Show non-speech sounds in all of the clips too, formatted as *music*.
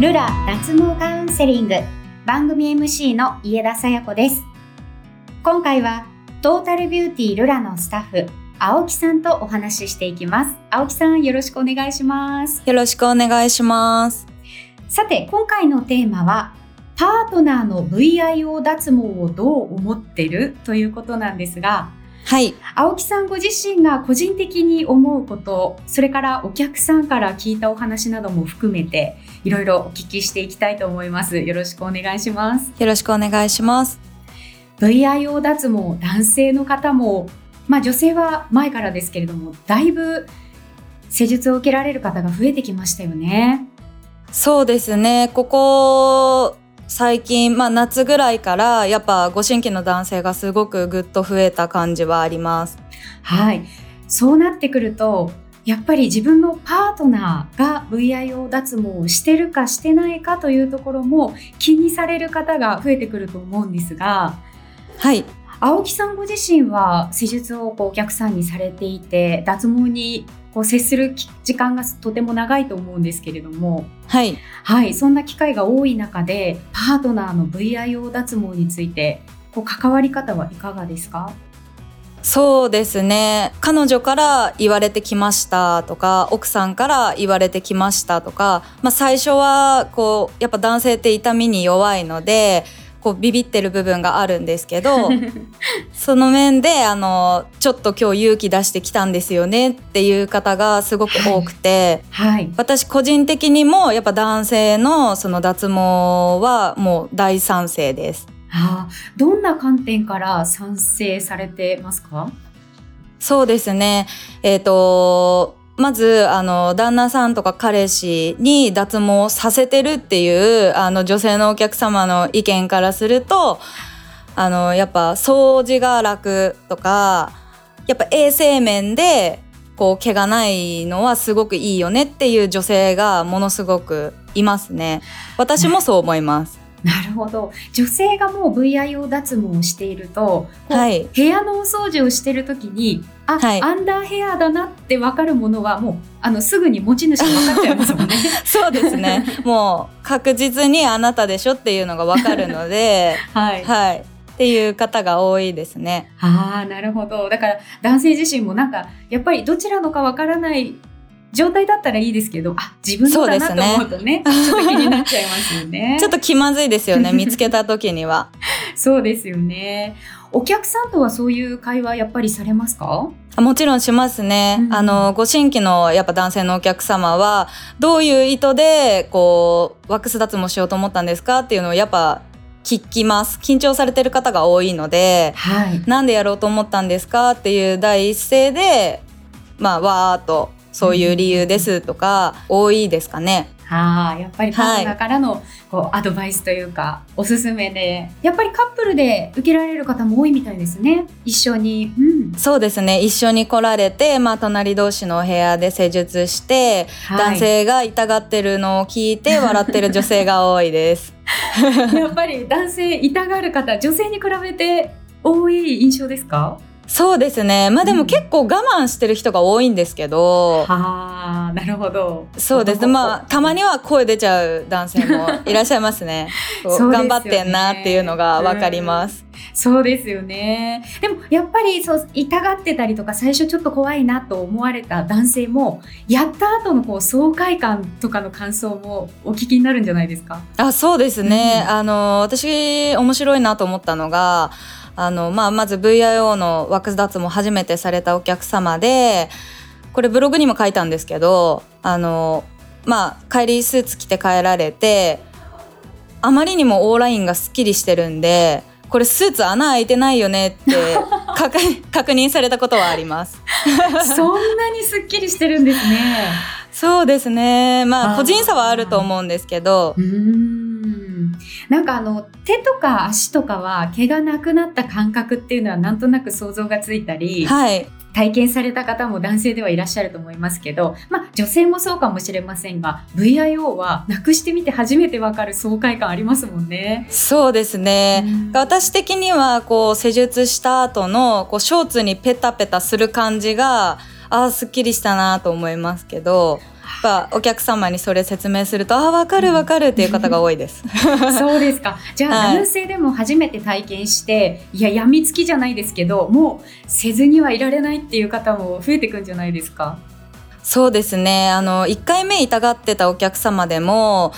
ルラ脱毛カウンセリング番組 MC の家田さや子です。今回はトータルビューティールラのスタッフ青木さんとお話ししていきます。青木さんよろしくお願いします。よろしくお願いします。さて今回のテーマはパートナーの VIO 脱毛をどう思ってる？ということなんですがはい。青木さんご自身が個人的に思うこと、それからお客さんから聞いたお話なども含めて、いろいろお聞きしていきたいと思います。よろしくお願いします。よろしくお願いします。VIO 脱毛、男性の方も、まあ女性は前からですけれども、だいぶ施術を受けられる方が増えてきましたよね。そうですね。ここ最近、まあ、夏ぐらいからやっぱご新規の男性がすごくぐっと増えた感じはあります。はいそうなってくるとやっぱり自分のパートナーが VIO 脱毛をしてるかしてないかというところも気にされる方が増えてくると思うんですが、はい、青木さんご自身は施術をこうお客さんにされていて脱毛にこう接する時間がとても長いと思うんですけれども、はい、はい、そんな機会が多い中でパートナーの VIO 脱毛についてこう関わり方はいかがですか？そうですね。彼女から言われてきましたとか奥さんから言われてきましたとか、まあ、最初はこうやっぱ男性って痛みに弱いのでこうビビってる部分があるんですけど *laughs* その面であのちょっと今日勇気出してきたんですよねっていう方がすごく多くて、はいはい、私個人的にもやっぱ男性のその脱毛はもう大賛成です。はあ、どんな観点から賛成されてますか？そうですね。えっ、ー、とまずあの旦那さんとか彼氏に脱毛させてるっていうあの女性のお客様の意見からするとあのやっぱ掃除が楽とかやっぱ衛生面でこう毛がないのはすごくいいよねっていう女性がものすごくいますね。私もそう思います。なるほど。女性がもう VIO 脱毛をしていると、はい、部屋のお掃除をしてる時にあ、はい、アンダーヘアだなって分かるものはもうあのすぐに持ち主が分かっちゃいますもんね。*laughs* そうですね。もう確実にあなたでしょっていうのが分かるので、*laughs* はい、はい、っていう方が多いですね。ああなるほど。だから男性自身もなんかやっぱりどちらのか分からない状態だったらいいですけど、あ、自分のだなと思うとね、ねちょっと気になっちゃいますよね。*laughs* ちょっと気まずいですよね、*laughs* 見つけた時には。そうですよね。お客さんとはそういう会話やっぱりされますか？もちろんしますね、うん、あのご新規のやっぱ男性のお客様はどういう意図でこうワックス脱毛しようと思ったんですかっていうのをやっぱ聞きます緊張されてる方が多いので、はい、なんでやろうと思ったんですかっていう第一声でまあわーっとそういう理由ですとか多いですかね。はあ、やっぱりパートナーからのこうアドバイスというかおすすめでやっぱりカップルで受けられる方も多いみたいですね。一緒に、うん、そうですね。一緒に来られて、まあ、隣同士のお部屋で施術して、はい、男性が痛がってるのを聞いて笑ってる女性が多いです。*laughs* やっぱり男性痛がる方女性に比べて多い印象ですか？そうですね。まあでも結構我慢してる人が多いんですけど、うん、はあなるほど。そうです。まあたまには声出ちゃう男性もいらっしゃいますね。*laughs* ね、頑張ってんなっていうのが分かります、うん、そうですよね。でもやっぱりそう痛がってたりとか最初ちょっと怖いなと思われた男性もやった後のこう爽快感とかの感想もお聞きになるんじゃないですか？あそうですね、うん、あの私面白いなと思ったのがあの、まあ、まず VIO のワックス脱毛初めてされたお客様でこれブログにも書いたんですけどあのまあ帰りスーツ着て帰られてあまりにもオーラインがすっきりしてるんでこれスーツ穴開いてないよねって *laughs* 確認されたことはあります。*laughs* そんなにすっきりしてるんですね。そうですね。まあ個人差はあると思うんですけどなんかあの手とか足とかは毛がなくなった感覚っていうのはなんとなく想像がついたり、はい、体験された方も男性ではいらっしゃると思いますけど、まあ、女性もそうかもしれませんが VIO はなくしてみて初めてわかる爽快感ありますもんね。そうですね、うん、私的にはこう施術した後のこうショーツにペタペタする感じがあすっきりしたなと思いますけどぱお客様にそれ説明するとあ分かる分かるっていう方が多いです。*laughs* そうですか。じゃあ、はい。男性でも初めて体験していや病みつきじゃないですけどもうせずにはいられないっていう方も増えてくんじゃないですか？そうですね。あの1回目痛がってたお客様でも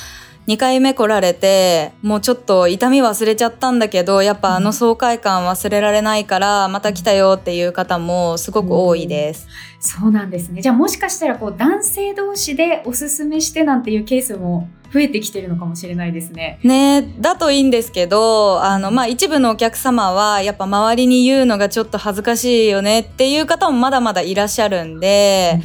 2回目来られてもうちょっと痛み忘れちゃったんだけどやっぱあの爽快感忘れられないからまた来たよっていう方もすごく多いです。そうなんですねじゃあもしかしたらこう男性同士でおすすめしてなんていうケースも増えてきてるのかもしれないですね。ねだといいんですけどあの、まあ、一部のお客様はやっぱ周りに言うのがちょっと恥ずかしいよねっていう方もまだまだいらっしゃるんで、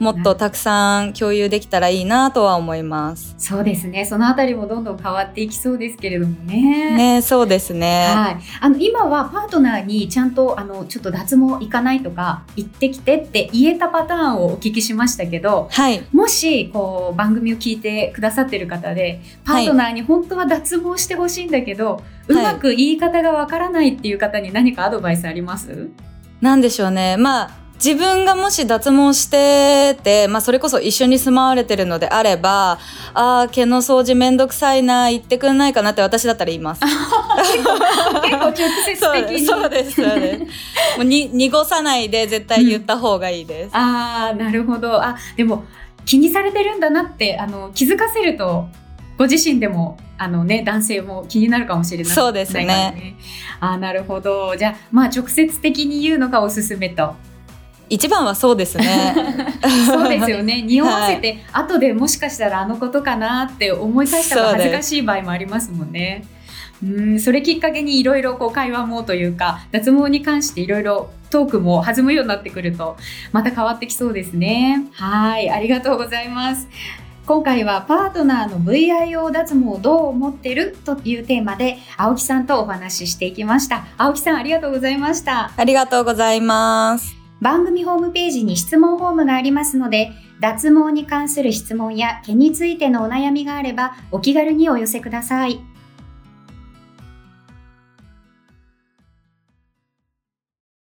もっとたくさん共有できたらいいなとは思います。そうですねそのあたりもどんどん変わっていきそうですけれどもね。ねそうですね。はい、あの今はパートナーにちゃんとあのちょっと脱毛行かないとか行ってきてって言えたパターンをお聞きしましたけどはい。もしこう番組を聞いてくださってる方でパートナーに本当は脱毛してほしいんだけど、うまく言い方がわからないっていう方に何かアドバイスあります？なんでしょうね。まあ自分がもし脱毛してて、まあ、それこそ一緒に住まわれてるのであればあー毛の掃除めんどくさいな言ってくんないかなって私だったら言います。*laughs* 結構直接的に。そうですそうです。もうに濁さないで絶対言った方がいいです。ああなるほど。あでも気にされてるんだなってあの気づかせるとご自身でもあのね男性も気になるかもしれない。そうですね。あーなるほど。じゃあまあ直接的に言うのがおすすめと一番はそうですね。*laughs* そうですよね *laughs* 匂わせて、後でもしかしたらあのことかなって思い返したら恥ずかしい場合もありますもんね。うんそれきっかけにいろいろこう会話もというか脱毛に関していろいろトークも弾むようになってくるとまた変わってきそうですね。はいありがとうございます。今回はパートナーの VIO 脱毛をどう思ってるというテーマで青木さんとお話ししていきました。青木さんありがとうございました。ありがとうございます。番組ホームページに質問フォームがありますので、脱毛に関する質問や毛についてのお悩みがあればお気軽にお寄せください。